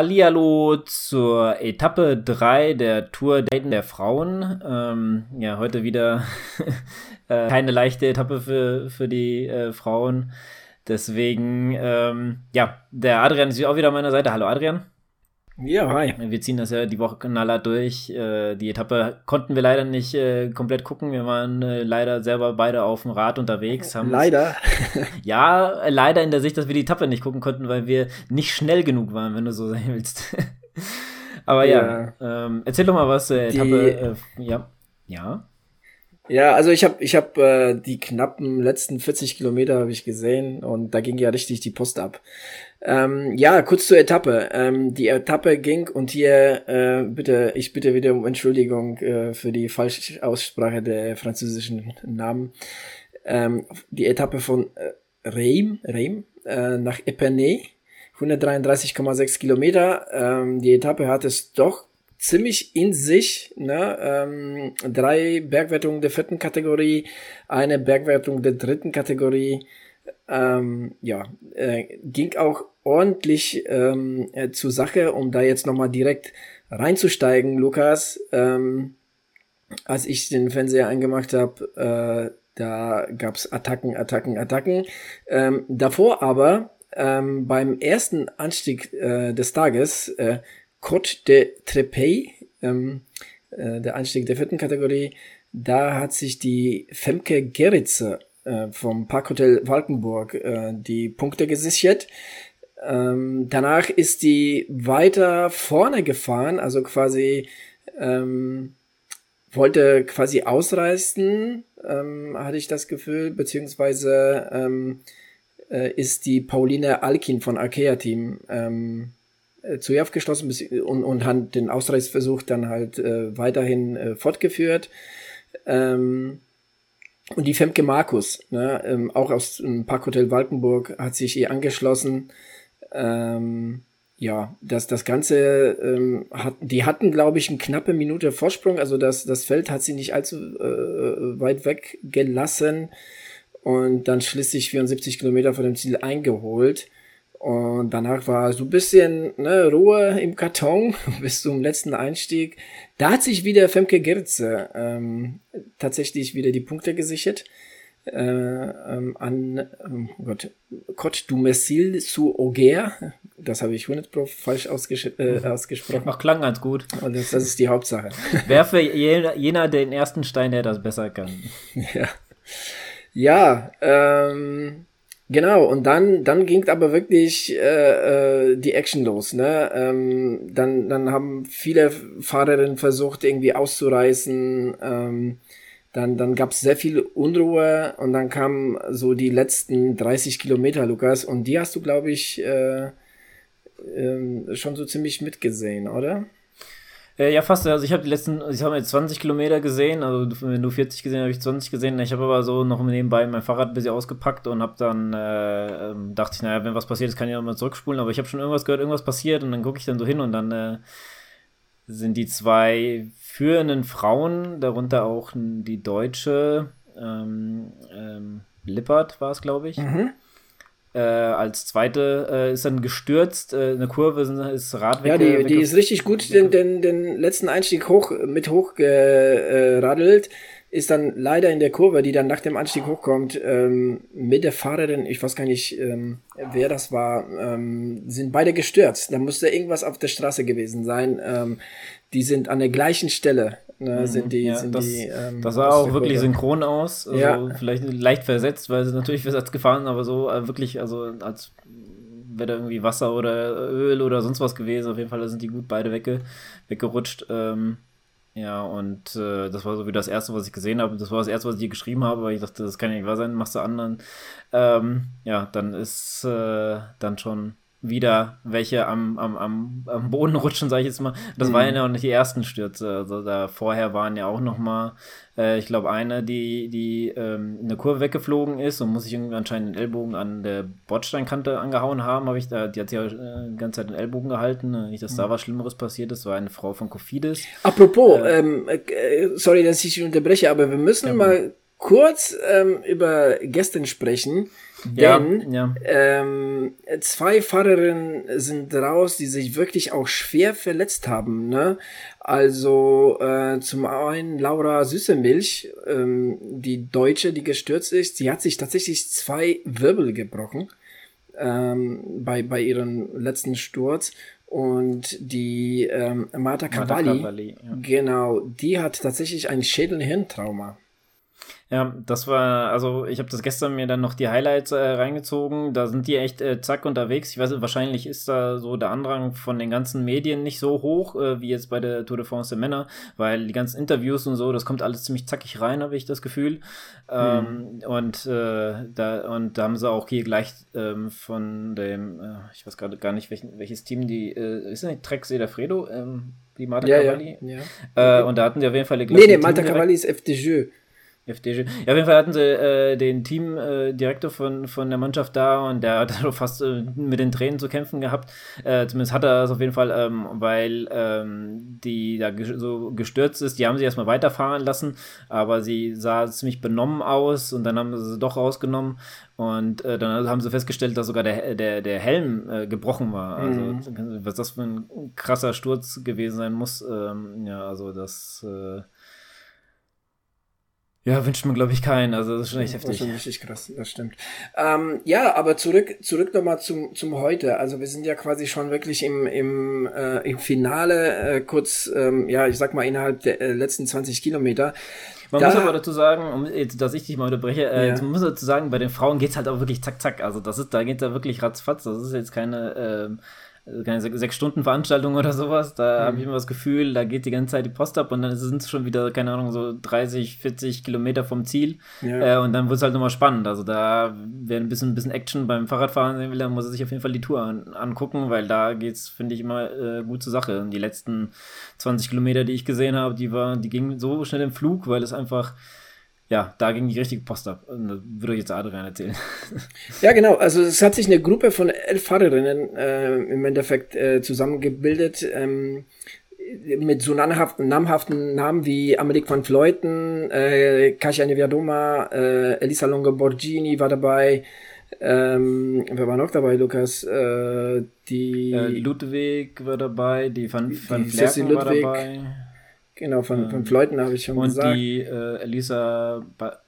Hallihallo zur Etappe 3 der Tour Dayton der Frauen. Ähm, ja, heute wieder äh, keine leichte Etappe für, für die äh, Frauen. Deswegen, ähm, ja, der Adrian ist auch wieder an meiner Seite. Hallo Adrian. Ja, hi. Wir ziehen das ja die Woche knaller durch. Äh, die Etappe konnten wir leider nicht äh, komplett gucken. Wir waren äh, leider selber beide auf dem Rad unterwegs. leider? ja, leider in der Sicht, dass wir die Etappe nicht gucken konnten, weil wir nicht schnell genug waren, wenn du so sein willst. Aber ja, ja ähm, erzähl doch mal was zur Etappe. Die, ja. Ja. Ja, also ich habe ich hab, äh, die knappen letzten 40 Kilometer habe ich gesehen und da ging ja richtig die Post ab. Ähm, ja, kurz zur Etappe. Ähm, die Etappe ging und hier äh, bitte, ich bitte wieder um Entschuldigung äh, für die falsche Aussprache der französischen Namen. Ähm, die Etappe von äh, Reims, Reims äh, nach Epernay, 133,6 Kilometer. Ähm, die Etappe hat es doch ziemlich in sich. Ne? Ähm, drei Bergwertungen der vierten Kategorie, eine Bergwertung der dritten Kategorie. Ähm, ja, äh, ging auch ordentlich ähm, äh, zur Sache, um da jetzt nochmal direkt reinzusteigen, Lukas. Ähm, als ich den Fernseher angemacht habe, äh, da gab's Attacken, Attacken, Attacken. Ähm, davor aber ähm, beim ersten Anstieg äh, des Tages äh, Côte de Trepey, ähm, äh, der Einstieg der vierten Kategorie, da hat sich die Femke Geritze äh, vom Parkhotel Walkenburg äh, die Punkte gesichert. Ähm, danach ist die weiter vorne gefahren, also quasi ähm, wollte quasi ausreißen, ähm, hatte ich das Gefühl, beziehungsweise ähm, äh, ist die Pauline Alkin von Arkea Team ähm, äh, zu ihr aufgeschlossen und, und hat den Ausreißversuch dann halt äh, weiterhin äh, fortgeführt. Ähm, und die Femke Markus, ne, ähm, auch aus dem Parkhotel Walkenburg, hat sich ihr angeschlossen. Ähm, ja, das, das Ganze, ähm, hat, die hatten, glaube ich, eine knappe Minute Vorsprung. Also das, das Feld hat sie nicht allzu äh, weit weg gelassen und dann schließlich 74 Kilometer vor dem Ziel eingeholt. Und danach war so ein bisschen ne, Ruhe im Karton bis zum letzten Einstieg. Da hat sich wieder Femke Gerze ähm, tatsächlich wieder die Punkte gesichert. Äh, ähm, an ähm, oh Gott, Côte du Messil zu Auger. Das habe ich 100 Pro falsch ausges äh, ausgesprochen. Ach, klang ganz gut. Und das, das ist die Hauptsache. Wer für jener, jener den ersten Stein, der das besser kann. Ja. Ja, ähm, Genau, und dann, dann ging aber wirklich äh, äh, die Action los. Ne? Ähm, dann, dann haben viele Fahrerinnen versucht, irgendwie auszureißen. Ähm, dann, dann gab es sehr viel Unruhe und dann kamen so die letzten 30 Kilometer, Lukas. Und die hast du, glaube ich, äh, äh, schon so ziemlich mitgesehen, oder? Äh, ja, fast. Also ich habe die letzten, ich habe jetzt 20 Kilometer gesehen, also wenn du 40 gesehen habe ich 20 gesehen. Ich habe aber so noch nebenbei mein Fahrrad ein bisschen ausgepackt und habe dann, äh, ähm, dachte ich, naja, wenn was passiert ist, kann ich auch mal zurückspulen. Aber ich habe schon irgendwas gehört, irgendwas passiert und dann gucke ich dann so hin und dann äh, sind die zwei führenden Frauen, darunter auch die deutsche ähm, ähm, Lippert war es, glaube ich. Mhm. Äh, als zweite äh, ist dann gestürzt, äh, eine Kurve ist Radweg. Ja, die, die ist richtig gut, den, den, den letzten Einstieg hoch mit hochgeradelt, ist dann leider in der Kurve, die dann nach dem Anstieg hochkommt, ähm, mit der Fahrerin, ich weiß gar nicht, ähm, wer das war, ähm, sind beide gestürzt. Da musste irgendwas auf der Straße gewesen sein. Ähm, die sind an der gleichen Stelle ne, mhm. sind die, ja, sind das, die. Ähm, das sah auch wirklich synchron aus. Also ja. Vielleicht leicht versetzt, weil sie natürlich versetzt gefahren, aber so äh, wirklich, also als wäre da irgendwie Wasser oder Öl oder sonst was gewesen. Auf jeden Fall sind die gut beide wegge weggerutscht. Ähm, ja, und äh, das war so wie das erste, was ich gesehen habe. Das war das erste, was ich hier geschrieben habe, weil ich dachte, das kann ja nicht wahr sein, machst du anderen. Ähm, ja, dann ist äh, dann schon wieder welche am, am, am, am Boden rutschen, sage ich jetzt mal. Das mhm. waren ja auch nicht die ersten Stürze. Also da vorher waren ja auch noch mal, äh, ich glaube, eine, die, die ähm, in der Kurve weggeflogen ist und muss sich irgendwie anscheinend den Ellbogen an der Bordsteinkante angehauen haben, habe ich da, die hat sich ja äh, die ganze Zeit den Ellbogen gehalten. Nicht, dass mhm. da was Schlimmeres passiert ist, war eine Frau von Kofidis. Apropos, äh, ähm, äh, sorry, dass ich unterbreche, aber wir müssen ja, mal kurz ähm, über gestern sprechen. Denn ja, ja. Ähm, zwei Fahrerinnen sind raus, die sich wirklich auch schwer verletzt haben. Ne? Also äh, zum einen Laura Süßemilch, ähm, die Deutsche, die gestürzt ist, sie hat sich tatsächlich zwei Wirbel gebrochen ähm, bei, bei ihrem letzten Sturz. Und die ähm, Marta Cavalli, Marta Cavalli ja. genau, die hat tatsächlich ein Schädel-Hirntrauma. Ja, das war, also ich habe das gestern mir dann noch die Highlights äh, reingezogen. Da sind die echt äh, zack unterwegs. Ich weiß, wahrscheinlich ist da so der Andrang von den ganzen Medien nicht so hoch äh, wie jetzt bei der Tour de France der Männer, weil die ganzen Interviews und so, das kommt alles ziemlich zackig rein, habe ich das Gefühl. Ähm, mhm. und, äh, da, und da haben sie auch hier gleich ähm, von dem, äh, ich weiß gerade gar nicht, welchen, welches Team die, äh, ist das nicht Trek Fredo? Ähm, die Marta ja, Cavalli? Ja, ja. und da hatten die auf jeden Fall. Nee, nee, Marta Cavalli ist FDJ. FDG. Ja, auf jeden Fall hatten sie äh, den Teamdirektor äh, von, von der Mannschaft da und der hat fast äh, mit den Tränen zu kämpfen gehabt. Äh, zumindest hat er das auf jeden Fall, ähm, weil ähm, die da so gestürzt ist. Die haben sie erstmal weiterfahren lassen, aber sie sah ziemlich benommen aus und dann haben sie sie doch rausgenommen und äh, dann haben sie festgestellt, dass sogar der, der, der Helm äh, gebrochen war. Also, mhm. was das für ein krasser Sturz gewesen sein muss. Ähm, ja, also das ja, wünscht man, glaube ich, keinen. Also das ist schon echt heftig. Das ist schon richtig krass, das stimmt. Ähm, ja, aber zurück, zurück nochmal zum, zum heute. Also wir sind ja quasi schon wirklich im, im, äh, im Finale, äh, kurz, ähm, ja, ich sag mal, innerhalb der äh, letzten 20 Kilometer. Man da, muss aber dazu sagen, um, dass ich dich mal unterbreche, äh, ja. man muss dazu sagen, bei den Frauen geht's halt auch wirklich zack, zack. Also das ist, da geht da wirklich ratzfatz. Das ist jetzt keine, äh, also keine sechs Stunden Veranstaltung oder sowas. Da mhm. habe ich immer das Gefühl, da geht die ganze Zeit die Post ab und dann sind es schon wieder, keine Ahnung, so 30, 40 Kilometer vom Ziel. Ja. Äh, und dann wird es halt nochmal spannend. Also da, wer ein bisschen, ein bisschen Action beim Fahrradfahren sehen will, dann muss er sich auf jeden Fall die Tour an, angucken, weil da geht es, finde ich, immer äh, gut zur Sache. Und die letzten 20 Kilometer, die ich gesehen habe, die waren, die gingen so schnell im Flug, weil es einfach ja, da ging die richtige Post ab. Das würde euch jetzt Adrian erzählen. Ja, genau. Also es hat sich eine Gruppe von elf Fahrerinnen äh, im Endeffekt äh, zusammengebildet. Ähm, mit so namhaften, namhaften Namen wie Amelie van Vleuten, äh, Kasia Neviadoma, äh, Elisa Longo Borgini war dabei. Ähm, wer war noch dabei, Lukas? Äh, die äh, Ludwig war dabei, die Van, van Flerken war dabei. Genau, von, ähm, von Fleuten habe ich schon und gesagt. Und die äh, Elisa ba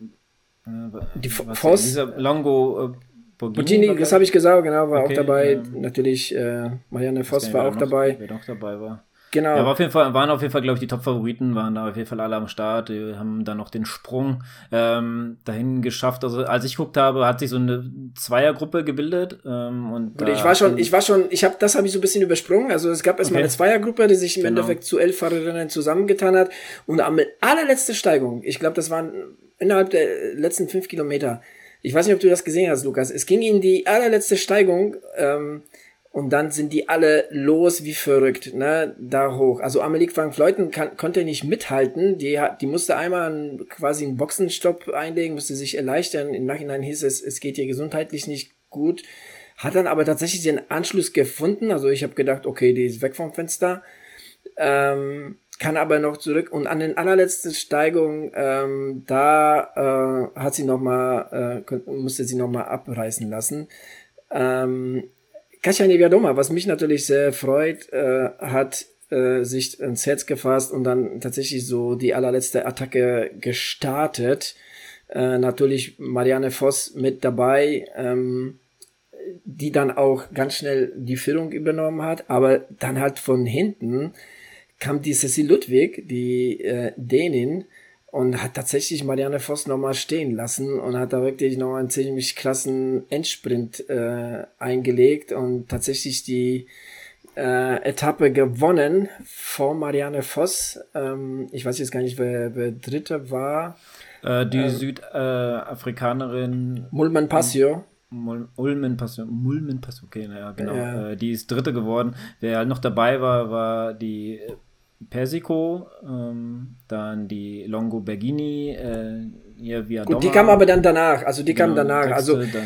äh, die Voss. Elisa Longo äh, Borgini, das habe ich gesagt, genau, war okay, auch dabei. Ja. Natürlich äh, Marianne Voss war auch noch, dabei. Wer noch dabei war. Genau. Ja, auf jeden Fall, waren auf jeden Fall, glaube ich, die Top-Favoriten, waren da auf jeden Fall alle am Start, die haben dann noch den Sprung ähm, dahin geschafft. Also als ich guckt habe, hat sich so eine Zweiergruppe gebildet. Ähm, und Gut, ich war schon, ich war schon, ich habe, das habe ich so ein bisschen übersprungen. Also es gab erstmal okay. eine Zweiergruppe, die sich im genau. Endeffekt zu elf Fahrerinnen zusammengetan hat. Und am allerletzte Steigung, ich glaube, das waren innerhalb der letzten fünf Kilometer. Ich weiß nicht, ob du das gesehen hast, Lukas. Es ging in die allerletzte Steigung. Ähm, und dann sind die alle los wie verrückt, ne, da hoch. Also Amelie van Fleuten kann, konnte nicht mithalten. Die, hat, die musste einmal einen, quasi einen Boxenstopp einlegen, musste sich erleichtern. Im Nachhinein hieß es, es geht ihr gesundheitlich nicht gut. Hat dann aber tatsächlich den Anschluss gefunden. Also ich habe gedacht, okay, die ist weg vom Fenster. Ähm, kann aber noch zurück. Und an den allerletzten Steigung, ähm, da äh, hat sie noch mal, äh, musste sie noch mal abreißen lassen. Ähm, Katja Neviadoma, was mich natürlich sehr freut, äh, hat äh, sich ins Herz gefasst und dann tatsächlich so die allerletzte Attacke gestartet. Äh, natürlich Marianne Voss mit dabei, ähm, die dann auch ganz schnell die Führung übernommen hat, aber dann halt von hinten kam die Cecil Ludwig, die äh, Dänin, und hat tatsächlich Marianne Voss nochmal stehen lassen und hat da wirklich noch einen ziemlich krassen Endsprint äh, eingelegt und tatsächlich die äh, Etappe gewonnen vor Marianne Voss. Ähm, ich weiß jetzt gar nicht, wer, wer Dritte war. Äh, die ähm, Südafrikanerin Mulman Passio. Ulmen Passio, Mulmen Passio, okay, naja, genau. Ja. Äh, die ist Dritte geworden. Wer halt noch dabei war, war die Persico, ähm, dann die Longo Bergini, äh, hier via Gut, die kam aber dann danach, also die genau, kam danach, Texte, also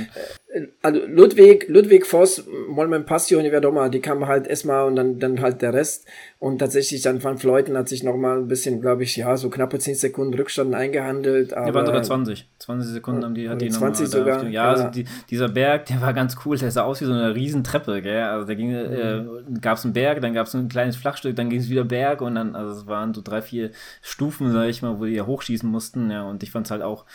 also Ludwig, Ludwig Voss, Molmen Passio und Iverdoma, die kamen halt erstmal und dann, dann halt der Rest. Und tatsächlich dann Van Fleuten hat sich nochmal ein bisschen, glaube ich, ja, so knappe 10 Sekunden Rückstand eingehandelt. Aber, ja, waren sogar 20. 20 Sekunden haben die, hat die 20 sogar. Den, ja, ja. Also die, dieser Berg, der war ganz cool. Der sah aus wie so eine Riesentreppe, gell? Also da ging, mhm. äh, gab es einen Berg, dann gab es ein kleines Flachstück, dann ging es wieder Berg und dann, also es waren so drei, vier Stufen, sag ich mal, wo die ja hochschießen mussten. Ja, und ich fand es halt auch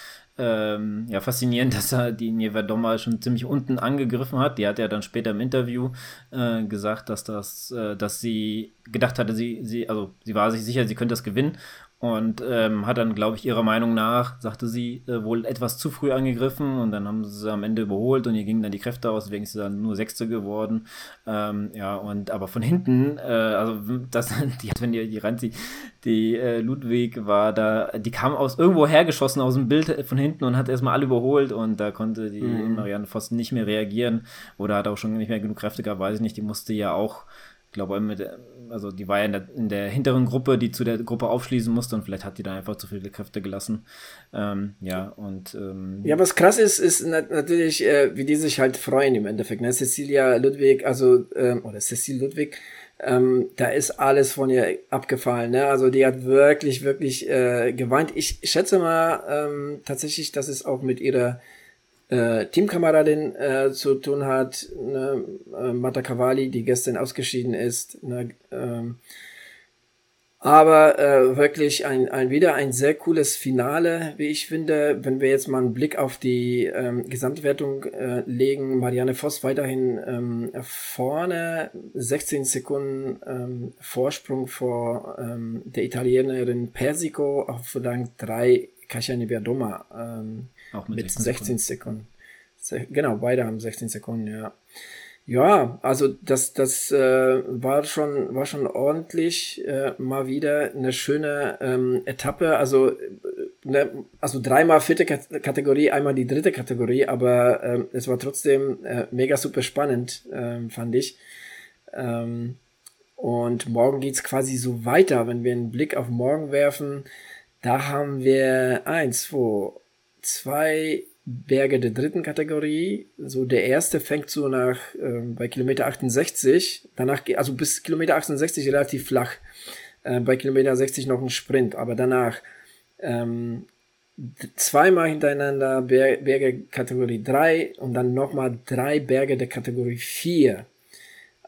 ähm, ja, faszinierend, dass er die Nievedoma schon ziemlich unten angegriffen hat. Die hat ja dann später im Interview äh, gesagt, dass das, äh, dass sie gedacht hatte, sie, sie, also sie war sich sicher, sie könnte das gewinnen und ähm, hat dann, glaube ich, ihrer Meinung nach, sagte sie, äh, wohl etwas zu früh angegriffen und dann haben sie am Ende überholt und ihr gingen dann die Kräfte aus, deswegen ist sie dann nur Sechste geworden. Ähm, ja, und aber von hinten, äh, also das, die hat, wenn ihr die ranzieht, die äh, Ludwig war da, die kam aus irgendwo hergeschossen aus dem Bild von hinten und hat erstmal alle überholt und da konnte die mhm. Marianne Voss nicht mehr reagieren oder hat auch schon nicht mehr genug Kräfte gehabt, weiß ich nicht, die musste ja auch glaube, mit, also die war ja in der, in der, hinteren Gruppe, die zu der Gruppe aufschließen musste und vielleicht hat die da einfach zu viele Kräfte gelassen. Ähm, ja, und. Ähm, ja, was krass ist, ist natürlich, äh, wie die sich halt freuen im Endeffekt. Ne? Cecilia Ludwig, also, ähm, oder Cecil Ludwig, ähm, da ist alles von ihr abgefallen. Ne? Also die hat wirklich, wirklich äh, geweint. Ich schätze mal ähm, tatsächlich, dass es auch mit ihrer äh, Teamkameradin äh, zu tun hat, ne, äh, Mata Cavalli, die gestern ausgeschieden ist. Ne, ähm, aber äh, wirklich ein, ein wieder ein sehr cooles Finale, wie ich finde. Wenn wir jetzt mal einen Blick auf die ähm, Gesamtwertung äh, legen, Marianne Voss weiterhin ähm, vorne, 16 Sekunden ähm, Vorsprung vor ähm, der Italienerin Persico auf Rang 3 Kasia Nibiadoma. Ähm, auch mit, mit 16 Sekunden. Sekunden. Genau, beide haben 16 Sekunden, ja. Ja, also das, das äh, war schon war schon ordentlich äh, mal wieder eine schöne ähm, Etappe. Also äh, ne, also dreimal vierte Kategorie, einmal die dritte Kategorie, aber ähm, es war trotzdem äh, mega super spannend, ähm, fand ich. Ähm, und morgen geht's quasi so weiter, wenn wir einen Blick auf morgen werfen. Da haben wir eins, zwei, zwei Berge der dritten Kategorie. So der erste fängt so nach äh, bei Kilometer 68, danach also bis Kilometer 68 relativ flach. Äh, bei Kilometer 60 noch ein Sprint, aber danach ähm, zweimal hintereinander Ber Berge Kategorie 3 und dann nochmal drei Berge der Kategorie 4.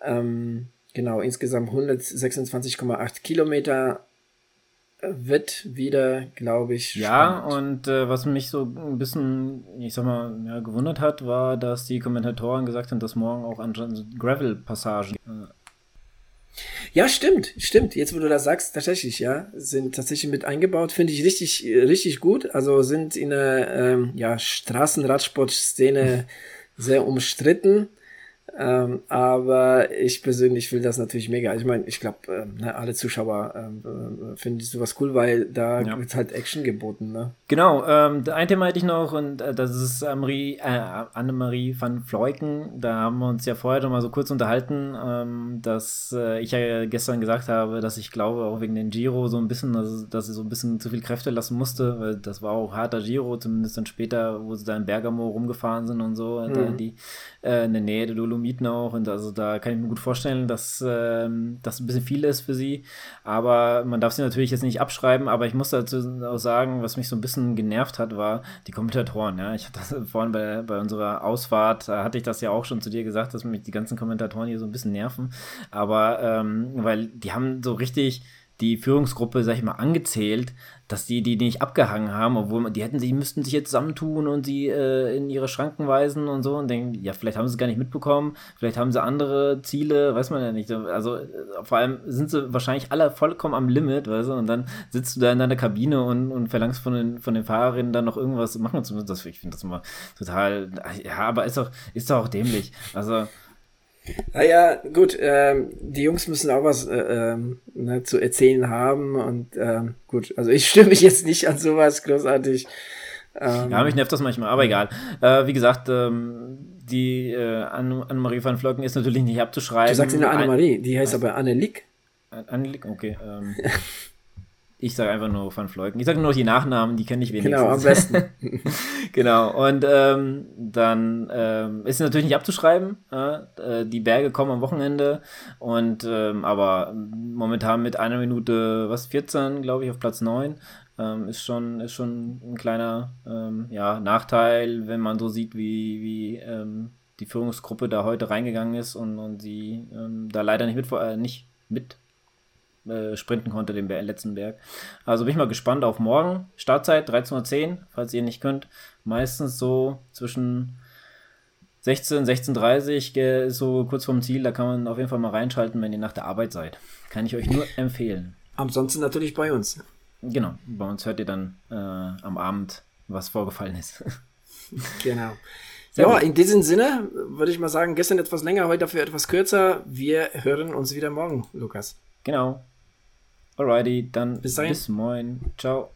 Ähm, genau, insgesamt 126,8 Kilometer wird wieder, glaube ich. Ja, und äh, was mich so ein bisschen, ich sag mal, ja, gewundert hat, war, dass die Kommentatoren gesagt haben, dass morgen auch anscheinend Gravel-Passagen. Äh ja, stimmt, stimmt. Jetzt, wo du das sagst, tatsächlich, ja, sind tatsächlich mit eingebaut, finde ich richtig, richtig gut. Also sind in der ähm, ja, Straßenradsport-Szene sehr umstritten. Ähm, aber ich persönlich will das natürlich mega. Ich meine, ich glaube, ähm, ne, alle Zuschauer ähm, äh, finden sowas cool, weil da ja. wird halt Action geboten. Ne? Genau, ähm, ein Thema hätte ich noch und äh, das ist Annemarie, äh, Annemarie van Fleuten. Da haben wir uns ja vorher schon mal so kurz unterhalten, ähm, dass äh, ich ja gestern gesagt habe, dass ich glaube, auch wegen den Giro so ein bisschen, dass, dass sie so ein bisschen zu viel Kräfte lassen musste, weil das war auch harter Giro, zumindest dann später, wo sie da in Bergamo rumgefahren sind und so, mhm. die äh, in der Nähe der Dolomiten auch und also da kann ich mir gut vorstellen, dass ähm, das ein bisschen viel ist für sie. Aber man darf sie natürlich jetzt nicht abschreiben, aber ich muss dazu auch sagen, was mich so ein bisschen genervt hat, war die Kommentatoren. Ja, ich hatte das vorhin bei, bei unserer Ausfahrt, da hatte ich das ja auch schon zu dir gesagt, dass mich die ganzen Kommentatoren hier so ein bisschen nerven. Aber ähm, weil die haben so richtig die Führungsgruppe, sag ich mal, angezählt, dass die die nicht abgehangen haben, obwohl die hätten, sie müssten sich jetzt zusammentun und sie äh, in ihre Schranken weisen und so und denken, ja, vielleicht haben sie es gar nicht mitbekommen, vielleicht haben sie andere Ziele, weiß man ja nicht. Also äh, vor allem sind sie wahrscheinlich alle vollkommen am Limit, weißt du, und dann sitzt du da in deiner Kabine und, und verlangst von den, von den Fahrerinnen dann noch irgendwas machen zu müssen. Das, ich finde das immer total, ja, aber ist doch, ist doch auch dämlich. Also naja, gut, ähm, die Jungs müssen auch was äh, ähm, ne, zu erzählen haben und ähm, gut, also ich stimme mich jetzt nicht an sowas großartig. Ähm, ja, mich nervt das manchmal, aber egal. Äh, wie gesagt, ähm, die äh, Annemarie van Flocken ist natürlich nicht abzuschreiben. Du sagst ja Annemarie, die heißt aber Anneliek. Anneliek, okay. Ähm. Ich sage einfach nur Van Fleuten. Ich sage nur die Nachnamen, die kenne ich wenigstens. Genau, am besten. genau, und ähm, dann ähm, ist natürlich nicht abzuschreiben. Äh, die Berge kommen am Wochenende. Und ähm, aber momentan mit einer Minute, was, 14, glaube ich, auf Platz 9. Ähm, ist, schon, ist schon ein kleiner ähm, ja, Nachteil, wenn man so sieht, wie, wie ähm, die Führungsgruppe da heute reingegangen ist und, und sie ähm, da leider nicht mit, äh, nicht mit äh, sprinten konnte, den letzten Berg. Also bin ich mal gespannt auf morgen. Startzeit 13.10 Uhr, falls ihr nicht könnt. Meistens so zwischen 16, 16.30 Uhr ist so kurz vorm Ziel. Da kann man auf jeden Fall mal reinschalten, wenn ihr nach der Arbeit seid. Kann ich euch nur empfehlen. Ansonsten natürlich bei uns. Genau, bei uns hört ihr dann äh, am Abend, was vorgefallen ist. genau. Sehr ja, gut. in diesem Sinne würde ich mal sagen, gestern etwas länger, heute dafür etwas kürzer. Wir hören uns wieder morgen, Lukas. Genau. Alrighty, dann bis, bis morgen. Ciao.